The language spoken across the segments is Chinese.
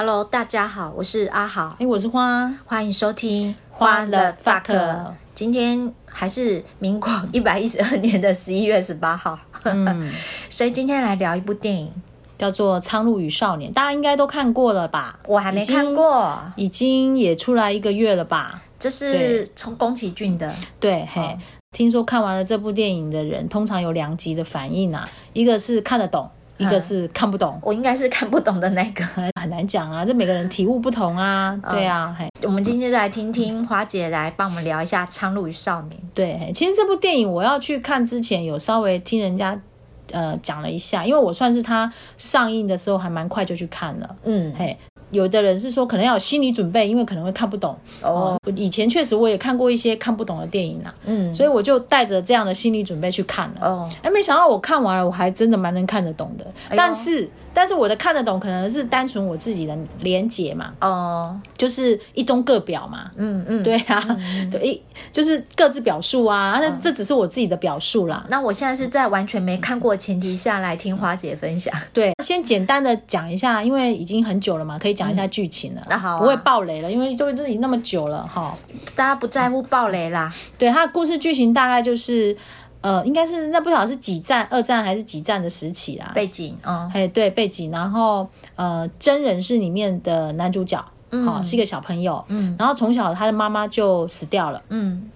Hello，大家好，我是阿豪，哎，我是花，欢迎收听花了 fuck。今天还是民国一百一十二年的十一月十八号，嗯，所以今天来聊一部电影，叫做《苍鹭与少年》，大家应该都看过了吧？我还没看过，已经也出来一个月了吧？这是从宫崎骏的，对，嘿。哦。听说看完了这部电影的人，通常有两极的反应啊，一个是看得懂，一个是看不懂。嗯、我应该是看不懂的那个，很难讲啊，这每个人体悟不同啊。嗯、对啊，嘿，我们今天就来听听华姐来帮我们聊一下《苍鹭与少年》。对，其实这部电影我要去看之前，有稍微听人家呃讲了一下，因为我算是他上映的时候还蛮快就去看了。嗯，嘿。有的人是说可能要有心理准备，因为可能会看不懂。哦、呃，以前确实我也看过一些看不懂的电影啊。嗯，所以我就带着这样的心理准备去看了。哦，哎，没想到我看完了，我还真的蛮能看得懂的。哎、但是。但是我的看得懂，可能是单纯我自己的连结嘛，哦，就是一中各表嘛，嗯嗯，对啊，嗯、对，就是各自表述啊，那、嗯、这只是我自己的表述啦。那我现在是在完全没看过的前提下来听花姐分享，对，先简单的讲一下，因为已经很久了嘛，可以讲一下剧情了，那、嗯、好、啊，不会爆雷了，因为都已经那么久了哈，大家不在乎爆雷啦。对，它的故事剧情大概就是。呃，应该是那不晓得是几战，二战还是几战的时期啦？背景，嗯，哎，对，背景。然后，呃，真人是里面的男主角，嗯，哦，是一个小朋友，嗯，然后从小他的妈妈就死掉了，嗯，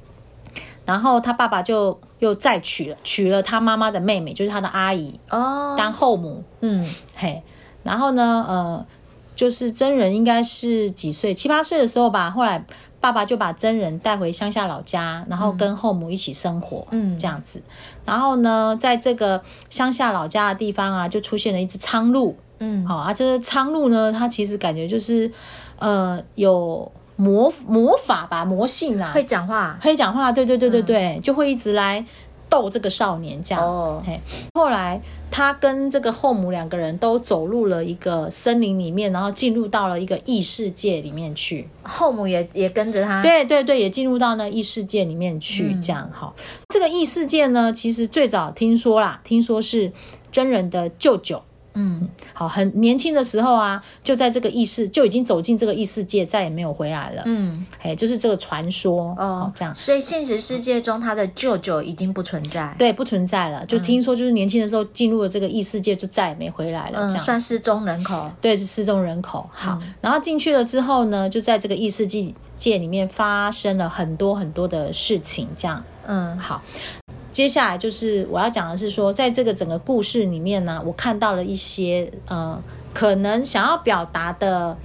然后他爸爸就又再娶了，娶了他妈妈的妹妹，就是他的阿姨，哦，当后母，嗯，嘿，然后呢，呃，就是真人应该是几岁，七八岁的时候吧，后来。爸爸就把真人带回乡下老家，然后跟后母一起生活，嗯，这样子。然后呢，在这个乡下老家的地方啊，就出现了一只苍鹭，嗯，好啊，这个苍鹭呢，它其实感觉就是，呃，有魔魔法吧，魔性啊，会讲话，会讲话，对对对对对，嗯，就会一直来。逗这个少年这样，哦，嘿，后来他跟这个后母两个人都走入了一个森林里面，然后进入到了一个异世界里面去。后母也也跟着他，对对对，也进入到那异世界里面去，这样哈，嗯。这个异世界呢，其实最早听说啦，听说是真人的舅舅。嗯，好，很年轻的时候啊，就在这个异世就已经走进这个异世界，再也没有回来了。嗯，哎，就是这个传说哦，这样。所以现实世界中，他的舅舅已经不存在，对，不存在了。就听说，就是年轻的时候进入了这个异世界，就再也没回来了。这样、嗯、算失踪人口，对，是失踪人口。好、嗯，然后进去了之后呢，就在这个异世界界里面发生了很多很多的事情。这样，嗯，好。接下来就是我要讲的是说，在这个整个故事里面呢，我看到了一些呃，可能想要表达的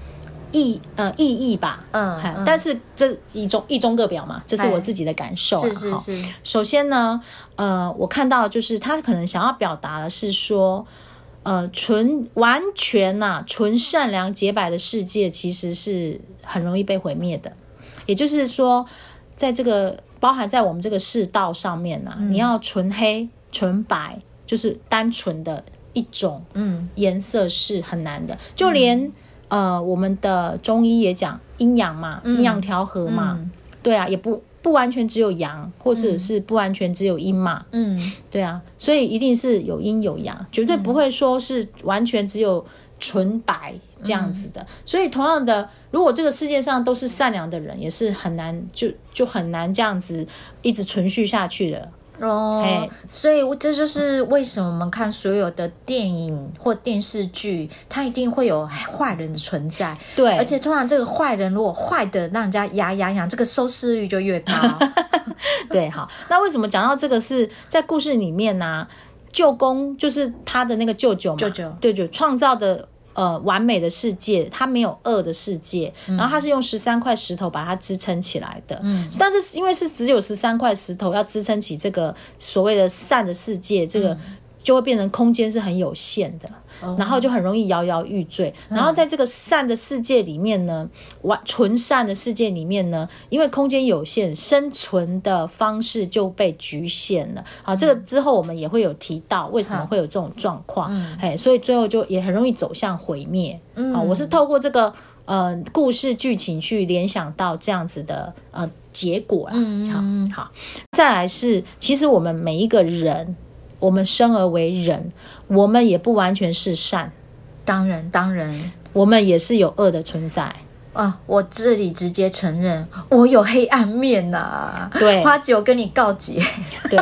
意呃意义吧，嗯，嗯，但是这一中一中各表嘛，这是我自己的感受。是是是。首先呢，呃，我看到就是他可能想要表达的是说，呃，纯完全呐、啊，纯善良洁白的世界其实是很容易被毁灭的，也就是说，在这个。包含在我们这个世道上面呐、啊嗯，你要纯黑纯白，就是单纯的一种嗯。颜色是很难的。嗯、就连呃我们的中医也讲阴阳嘛，阴阳调和嘛、嗯，对啊，也不不完全只有阳，或者是不完全只有阴嘛，嗯，对啊，所以一定是有阴有阳，绝对不会说是完全只有纯白。这样子的，所以同样的，如果这个世界上都是善良的人，也是很难，就就很难这样子一直存续下去的哦。所以这就是为什么我们看所有的电影或电视剧，它一定会有坏人的存在。对，而且通常这个坏人如果坏的让人家牙痒痒，这个收视率就越高。对，好，那为什么讲到这个是在故事里面呢、啊？舅公就是他的那个舅舅嘛，舅舅对，就创造的。呃，完美的世界，它没有恶的世界，嗯、然后它是用十三块石头把它支撑起来的。嗯，但是因为是只有十三块石头要支撑起这个所谓的善的世界，这个。嗯就会变成空间是很有限的，然后就很容易摇摇欲坠。然后在这个善的世界里面呢，完纯善的世界里面呢，因为空间有限，生存的方式就被局限了。好，这个之后我们也会有提到为什么会有这种状况。哎，所以最后就也很容易走向毁灭。好，我是透过这个呃故事剧情去联想到这样子的呃结果啦。好，好，再来是其实我们每一个人。我们生而为人，我们也不完全是善。当然，当然，我们也是有恶的存在。啊，我这里直接承认我有黑暗面呐、啊。对，花姐，我跟你告解。对，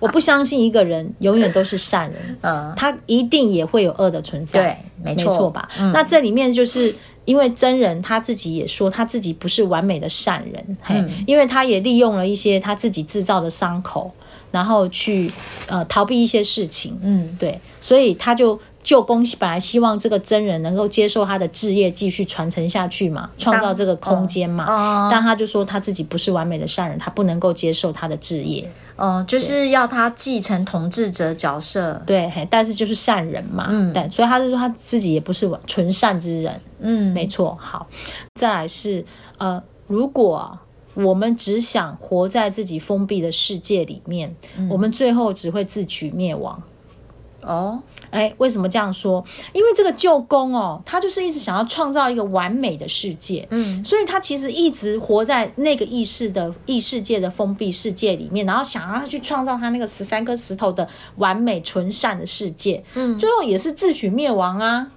我不相信一个人永远都是善人，嗯，他一定也会有恶的存在。对，没错，没错吧？嗯、那这里面就是因为真人他自己也说他自己不是完美的善人，嗯，因为他也利用了一些他自己制造的伤口，然后去呃逃避一些事情。嗯，对，所以他就。舅公本来希望这个真人能够接受他的置业，继续传承下去嘛，创造这个空间嘛。哦、但他就说他自己不是完美的善人，他不能够接受他的置业。哦，就是要他继承统治者角色。对，但是就是善人嘛。嗯，对，所以他就说他自己也不是纯善之人。嗯，没错。好，再来是呃，如果我们只想活在自己封闭的世界里面，嗯、我们最后只会自取灭亡。哦。哎，为什么这样说？因为这个舅公哦，他就是一直想要创造一个完美的世界，嗯，所以他其实一直活在那个意识的异世界的封闭世界里面，然后想要去创造他那个十三颗石头的完美纯善的世界，嗯，最后也是自取灭亡啊。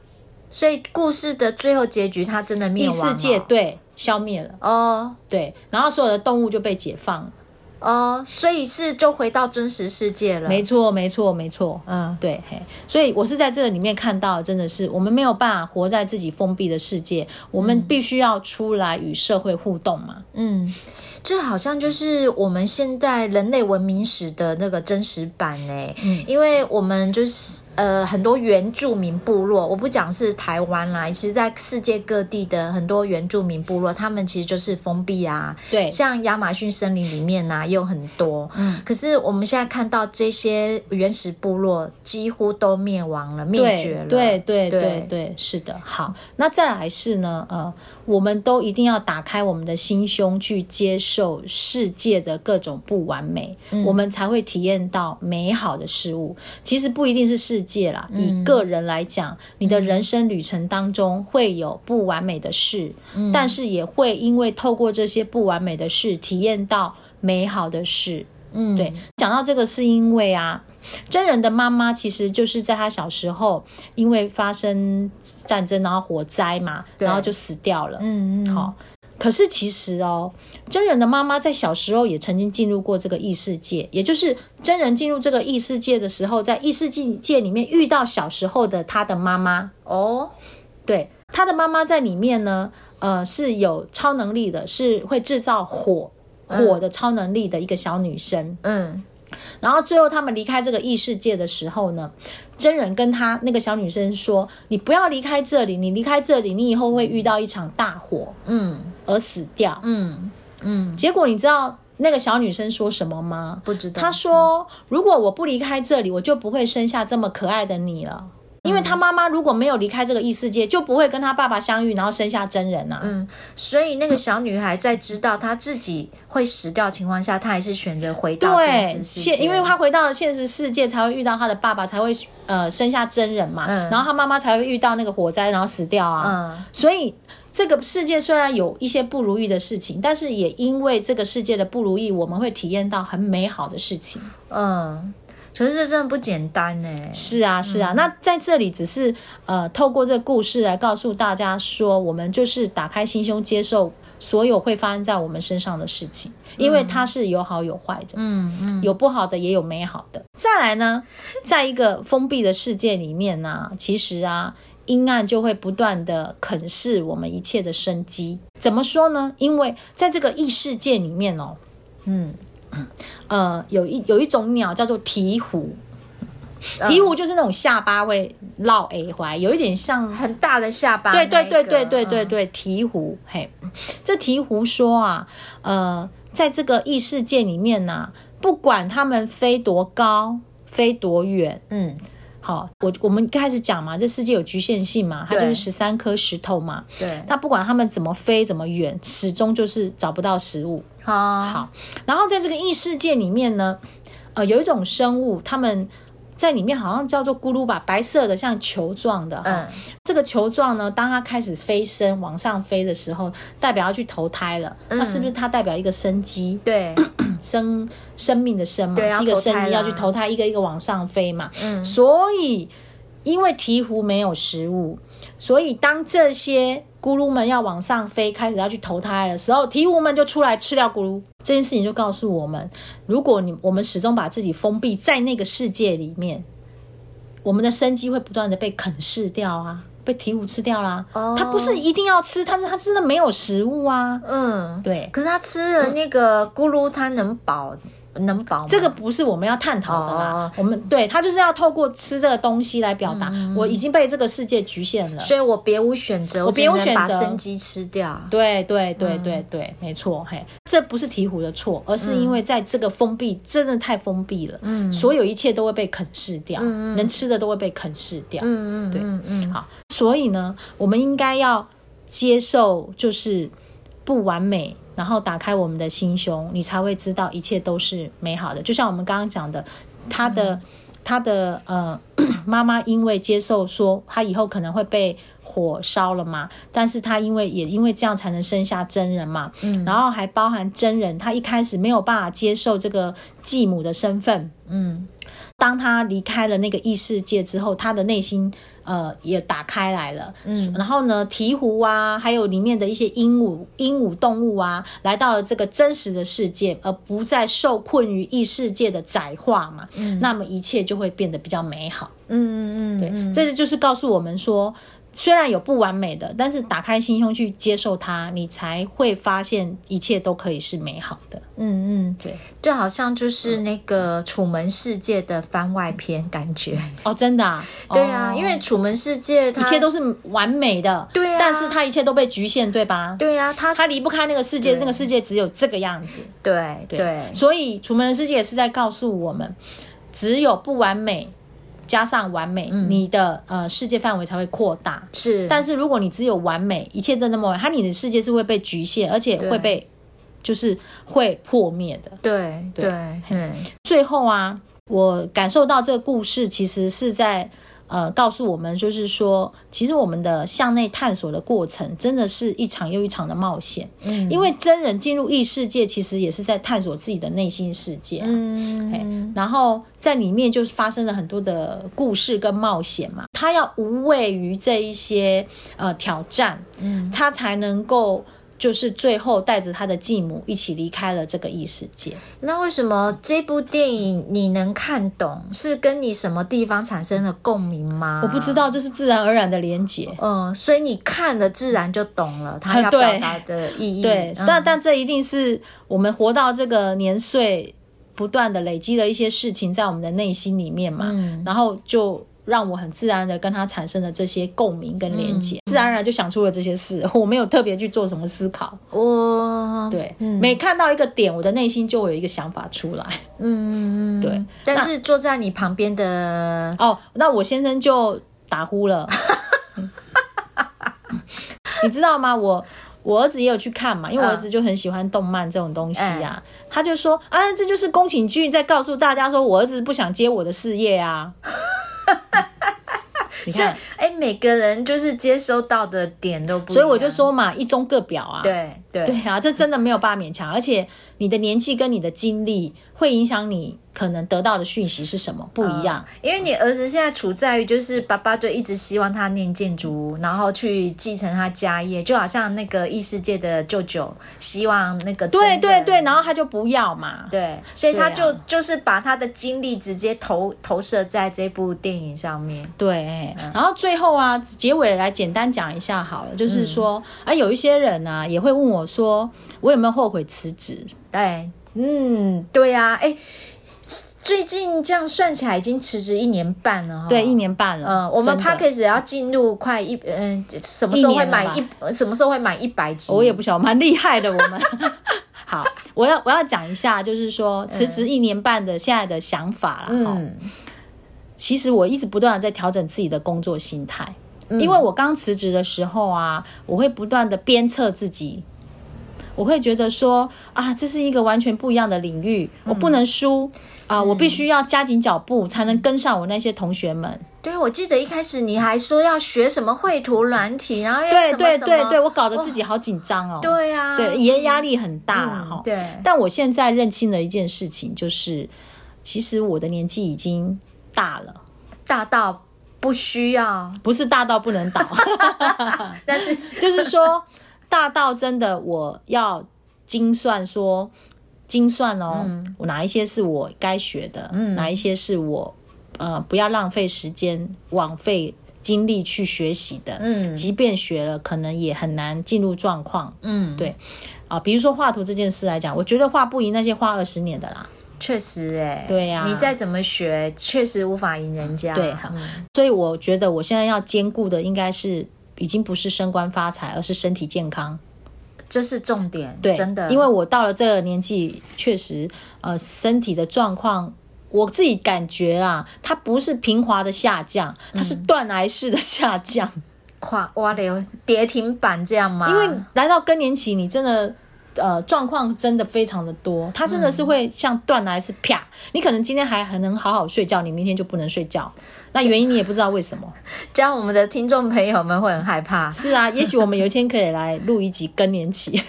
所以故事的最后结局，他真的灭亡世界对消灭了哦，对，然后所有的动物就被解放了。哦，所以是就回到真实世界了。没错，没错，没错。嗯，对，嘿，所以我是在这里面看到，真的是我们没有办法活在自己封闭的世界，我们必须要出来与社会互动嘛。嗯，这好像就是我们现在人类文明史的那个真实版诶。嗯，因为我们就是。呃，很多原住民部落，我不讲是台湾啦，其实在世界各地的很多原住民部落，他们其实就是封闭啊。对，像亚马逊森林里面呐、啊，也有很多。嗯，可是我们现在看到这些原始部落几乎都灭亡了，灭绝了。对对对对，对，对，是的。好，那再来是呢，呃，我们都一定要打开我们的心胸，去接受世界的各种不完美，嗯、我们才会体验到美好的事物。其实不一定是世界。界啦，以个人来讲，嗯，你的人生旅程当中会有不完美的事，嗯，但是也会因为透过这些不完美的事，体验到美好的事。嗯，对。讲到这个，是因为啊，真人的妈妈其实就是在他小时候，因为发生战争，然后火灾嘛，然后就死掉了。嗯嗯，好。可是其实哦，真人的妈妈在小时候也曾经进入过这个异世界，也就是真人进入这个异世界的时候，在异世界里面遇到小时候的他的妈妈。哦，对，他的妈妈在里面呢，呃，是有超能力的，是会制造火火的超能力的一个小女生，嗯。然后最后他们离开这个异世界的时候呢，真人跟他那个小女生说：“你不要离开这里，你离开这里，你以后会遇到一场大火，嗯，而死掉，嗯嗯。结果你知道那个小女生说什么吗？不知道。她说：“如果我不离开这里，我就不会生下这么可爱的你了。”因为他妈妈如果没有离开这个异世界，就不会跟他爸爸相遇，然后生下真人啊。嗯，所以那个小女孩在知道她自己会死掉的情况下，她还是选择回到现实世界。对，因为她回到了现实世界，才会遇到她的爸爸，才会呃生下真人嘛。嗯，然后她妈妈才会遇到那个火灾，然后死掉啊。嗯，所以这个世界虽然有一些不如意的事情，但是也因为这个世界的不如意，我们会体验到很美好的事情。嗯。可是这真的不简单呢。是啊，是啊。嗯、那在这里只是呃，透过这个故事来告诉大家说，我们就是打开心胸，接受所有会发生在我们身上的事情，因为它是有好有坏的，嗯嗯，有不好的也有美好的。再来呢，在一个封闭的世界里面呢、啊，其实啊，阴暗就会不断的啃噬我们一切的生机。怎么说呢？因为在这个异世界里面哦，嗯。呃，有一有一种鸟叫做鹈鹕，鹈鹕就是那种下巴会绕 A 怀，有一点像很大的下巴。对对对对对对对，鹈鹕。嘿，这鹈鹕说啊，呃，在这个异世界里面呢、啊，不管他们飞多高，飞多远，嗯。好，我我们开始讲嘛，这世界有局限性嘛，它就是十三颗石头嘛。对，那不管他们怎么飞怎么远，始终就是找不到食物。好，好，然后在这个异世界里面呢，呃，有一种生物，他们。在里面好像叫做咕噜吧，白色的像球状的。嗯，这个球状呢，当它开始飞升往上飞的时候，代表要去投胎了。嗯，那是不是它代表一个生机？对，生生命的生嘛，是一个生机要去投胎，一个一个往上飞嘛。嗯，所以因为鹈鹕没有食物，所以当这些咕噜们要往上飞，开始要去投胎的时候，鵜鹕们就出来吃掉咕噜。这件事情就告诉我们：如果你我们始终把自己封闭在那个世界里面，我们的生机会不断的被啃噬掉啊，被鵜鹕吃掉啦。哦，它不是一定要吃，它是它真的没有食物啊。嗯，对。可是它吃了那个咕噜，它能饱。能饱吗？这个不是我们要探讨的啦。哦、我们对他就是要透过吃这个东西来表达，嗯、我已经被这个世界局限了，所以我别无选择，我别无选择，把生机吃掉。对对对对对，嗯、没错。嘿，这不是鹈鹕的错，而是因为在这个封闭，真的太封闭了。嗯，所有一切都会被啃噬掉，嗯、能吃的都会被啃噬掉。嗯嗯，对，嗯嗯。好，所以呢，我们应该要接受，就是不完美。然后打开我们的心胸，你才会知道一切都是美好的。就像我们刚刚讲的，他的、嗯、他的呃 妈妈因为接受说他以后可能会被火烧了嘛，但是他因为也因为这样才能生下真人嘛，嗯，然后还包含真人，他一开始没有办法接受这个继母的身份，嗯。当他离开了那个异世界之后，他的内心呃也打开来了。嗯，然后呢，鹈鹕啊，还有里面的一些鹦鹉、鹦鹉动物啊，来到了这个真实的世界，而不再受困于异世界的窄化嘛。嗯，那么一切就会变得比较美好。嗯嗯嗯，对，这就是告诉我们说。虽然有不完美的，但是打开心胸去接受它，你才会发现一切都可以是美好的。嗯嗯，对，就好像就是那个《楚门世界》的番外篇感觉哦，真的啊？对啊，因为《楚门世界》一切都是完美的，对啊，但是它一切都被局限，对吧？对啊，它它离不开那个世界，那个世界只有这个样子。对对，所以《楚门世界》也是在告诉我们，只有不完美。加上完美，嗯、你的呃世界范围才会扩大。是，但是如果你只有完美，一切都那么完美，它你的世界是会被局限，而且会被就是会破灭的。对对，对嗯。最后啊，我感受到这个故事其实是在。呃，告诉我们就是说，其实我们的向内探索的过程，真的是一场又一场的冒险。嗯，因为真人进入异世界，其实也是在探索自己的内心世界。嗯，然后在里面就是发生了很多的故事跟冒险嘛。他要无畏于这一些呃挑战，嗯，他才能够。就是最后带着他的继母一起离开了这个异世界。那为什么这部电影你能看懂？是跟你什么地方产生了共鸣吗？我不知道，这是自然而然的连结。嗯，所以你看了自然就懂了他 要表达的意义。对，嗯、但但这一定是我们活到这个年岁，不断的累积的一些事情在我们的内心里面嘛，嗯、然后就。让我很自然的跟他产生了这些共鸣跟连接，嗯、自然而然就想出了这些事。我没有特别去做什么思考。我对，嗯、每看到一个点，我的内心就会有一个想法出来。嗯，对。但是坐在你旁边的哦，那我先生就打呼了。你知道吗？我我儿子也有去看嘛，因为我儿子就很喜欢动漫这种东西啊。嗯、他就说啊，这就是宫崎骏在告诉大家说，我儿子不想接我的事业啊。你看，哎，每个人就是接收到的点都不一样，所以我就说嘛，一中各表啊。对对。对啊，这真的没有办法勉强，而且你的年纪跟你的经历会影响你。可能得到的讯息是什么不一样？因为你儿子现在处在于就是爸爸就一直希望他念建筑，然后去继承他家业，就好像那个异世界的舅舅希望那个对对对，然后他就不要嘛，对，所以他就就是把他的精力直接投投射在这部电影上面。对，然后最后啊，结尾来简单讲一下好了，就是说啊，有一些人呢也会问我说，我有没有后悔辞职？对，嗯，对呀，哎。最近这样算起来已经辞职一年半了，对，一年半了。嗯，我们 Podcast 要进入快一嗯，什么时候会满一？什么时候会满一百集？我也不晓得，蛮厉害的。我们 好，我要我要讲一下，就是说辞职一年半的现在的想法啦。嗯，其实我一直不断的在调整自己的工作心态，嗯、因为我刚辞职的时候啊，我会不断的鞭策自己。我会觉得说啊，这是一个完全不一样的领域，我不能输啊！我必须要加紧脚步，才能跟上我那些同学们。对，我记得一开始你还说要学什么绘图软体，然后要对对对对，我搞得自己好紧张哦。对呀、啊，对，也压力很大了哈、嗯。对，但我现在认清了一件事情，就是其实我的年纪已经大了，大到不需要，不是大到不能倒，但是 就是说大到真的我要精算说精算哦，嗯、我哪一些是我该学的，嗯、哪一些是我呃不要浪费时间枉费精力去学习的，嗯，即便学了，可能也很难进入状况，嗯，对。啊，比如说画图这件事来讲，我觉得画不赢那些画二十年的啦。确实、欸，哎，对呀、啊，你再怎么学，确实无法赢人家。对，好，嗯、所以我觉得我现在要兼顾的，应该是已经不是升官发财，而是身体健康，这是重点。对，真的，因为我到了这个年纪，确实，呃，身体的状况，我自己感觉啦，它不是平滑的下降，它是断崖式的下降，跨哇流跌停板这样吗？因为来到更年期，你真的。呃，状况真的非常的多，它真的是会像断奶是啪，你可能今天还很能好好睡觉，你明天就不能睡觉，那原因你也不知道为什么，这样我们的听众朋友们会很害怕。是啊，也许我们有一天可以来录一集更年期。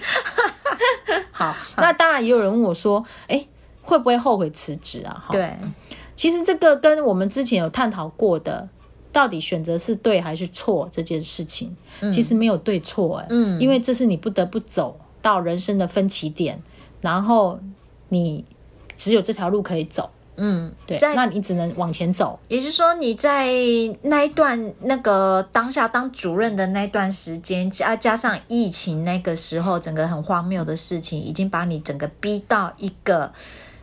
好，那当然也有人问我说，哎，会不会后悔辞职啊？对，其实这个跟我们之前有探讨过的，到底选择是对还是错这件事情，嗯、其实没有对错、欸，嗯，因为这是你不得不走。到人生的分歧点，然后你只有这条路可以走，嗯，对，那你只能往前走。也就是说，你在那一段那个当下当主任的那段时间，加加上疫情那个时候，整个很荒谬的事情，已经把你整个逼到一个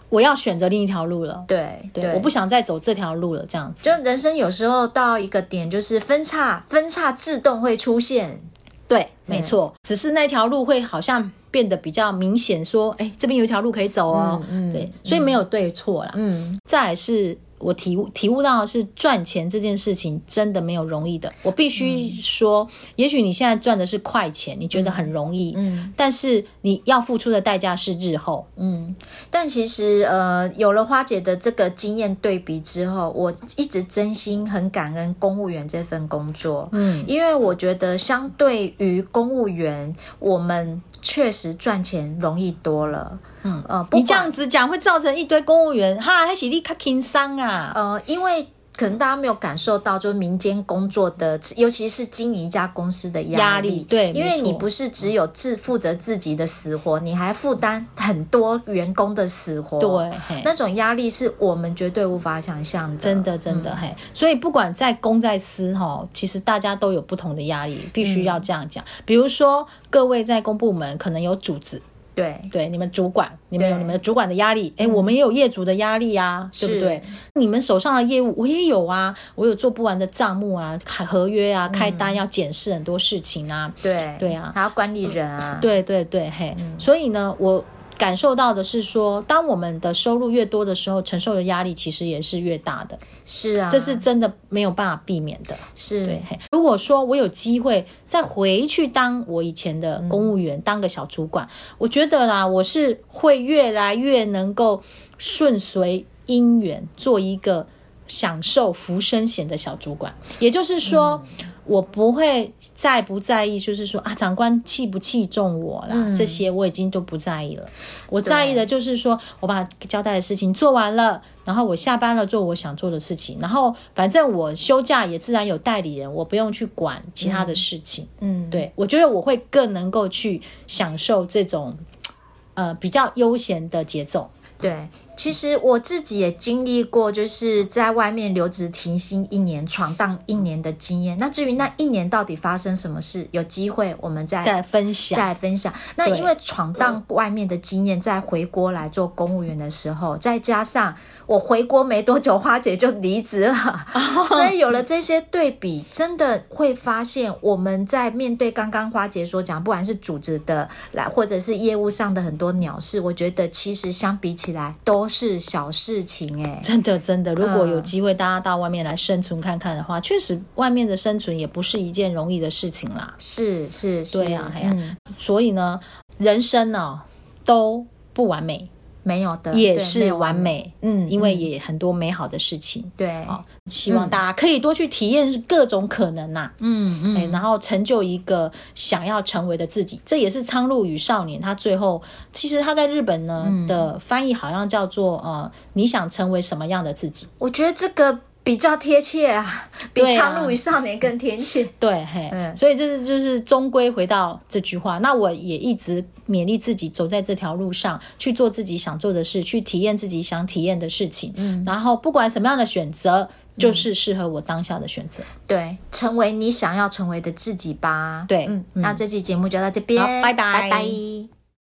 我要选择另一条路了。对对，对，我不想再走这条路了，这样子。就人生有时候到一个点，就是分叉，分叉自动会出现。对，没错，只是那条路会好像变得比较明显，说，哎，这边有一条路可以走哦，嗯，对，所以没有对错啦，嗯，再来是。我体悟体悟到的是赚钱这件事情真的没有容易的。我必须说，嗯、也许你现在赚的是快钱，你觉得很容易，嗯，但是你要付出的代价是日后，嗯。但其实，呃，有了花姐的这个经验对比之后，我一直真心很感恩公务员这份工作，嗯，因为我觉得相对于公务员，我们。确实赚钱容易多了，嗯呃，你这样子讲会造成一堆公务员哈，还是你卡轻伤啊？呃，因为可能大家没有感受到，就是民间工作的，尤其是经营一家公司的压力，对，因为你不是只有自负责自己的死活，你还负担很多员工的死活，对，那种压力是我们绝对无法想象的，真的真的、嗯、嘿。所以不管在公在私哈，其实大家都有不同的压力，必须要这样讲。嗯、比如说。各位在公部门可能有主子，对。对，你们主管，你们有你们的主管的压力，哎、嗯，我们也有业主的压力啊，对不对？你们手上的业务我也有啊，我有做不完的账目啊，开合约啊，开单要检视很多事情啊，对对啊，还要管理人啊，对对对，嘿，嗯、所以呢，我。感受到的是说，当我们的收入越多的时候，承受的压力其实也是越大的。是啊，这是真的没有办法避免的。是对。如果说我有机会再回去当我以前的公务员，嗯、当个小主管，我觉得啦，我是会越来越能够顺随因缘，做一个享受浮生险的小主管。也就是说。嗯我不会在不在意，就是说啊，长官器不器重我啦，嗯、这些我已经都不在意了。我在意的就是说，我把交代的事情做完了，然后我下班了做我想做的事情，然后反正我休假也自然有代理人，我不用去管其他的事情。嗯，对，我觉得我会更能够去享受这种呃比较悠闲的节奏。对。其实我自己也经历过，就是在外面留职停薪一年、闯荡一年的经验。那至于那一年到底发生什么事，有机会我们再再分享。再分享。那因为闯荡外面的经验，再回国来做公务员的时候，再加上我回国没多久，花姐就离职了，所以有了这些对比，真的会发现我们在面对刚刚花姐所讲，不管是组织的来，或者是业务上的很多鸟事，我觉得其实相比起来都。是小事情哎、欸，真的真的，如果有机会大家到外面来生存看看的话，确、嗯、实外面的生存也不是一件容易的事情啦。是是，是。对呀、啊，呀、嗯，所以呢，人生呢、哦、都不完美。没有的，也是完美，嗯，因为也很多美好的事情，对，哦，希望大家可以多去体验各种可能呐，嗯嗯，然后成就一个想要成为的自己，这也是苍鹭与少年他最后，其实他在日本呢的翻译好像叫做呃，你想成为什么样的自己？我觉得这个。比较贴切啊，比《苍鹭与少年》更贴切。对，对嘿，嗯，所以这是就是终归回到这句话。那我也一直勉励自己，走在这条路上，去做自己想做的事，去体验自己想体验的事情。嗯，然后不管什么样的选择，就是适合我当下的选择。对，成为你想要成为的自己吧。对，嗯，那这期节目就到这边，拜拜，拜拜。